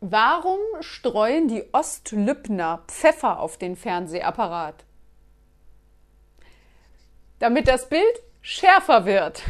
Warum streuen die Ostlübner Pfeffer auf den Fernsehapparat? Damit das Bild schärfer wird.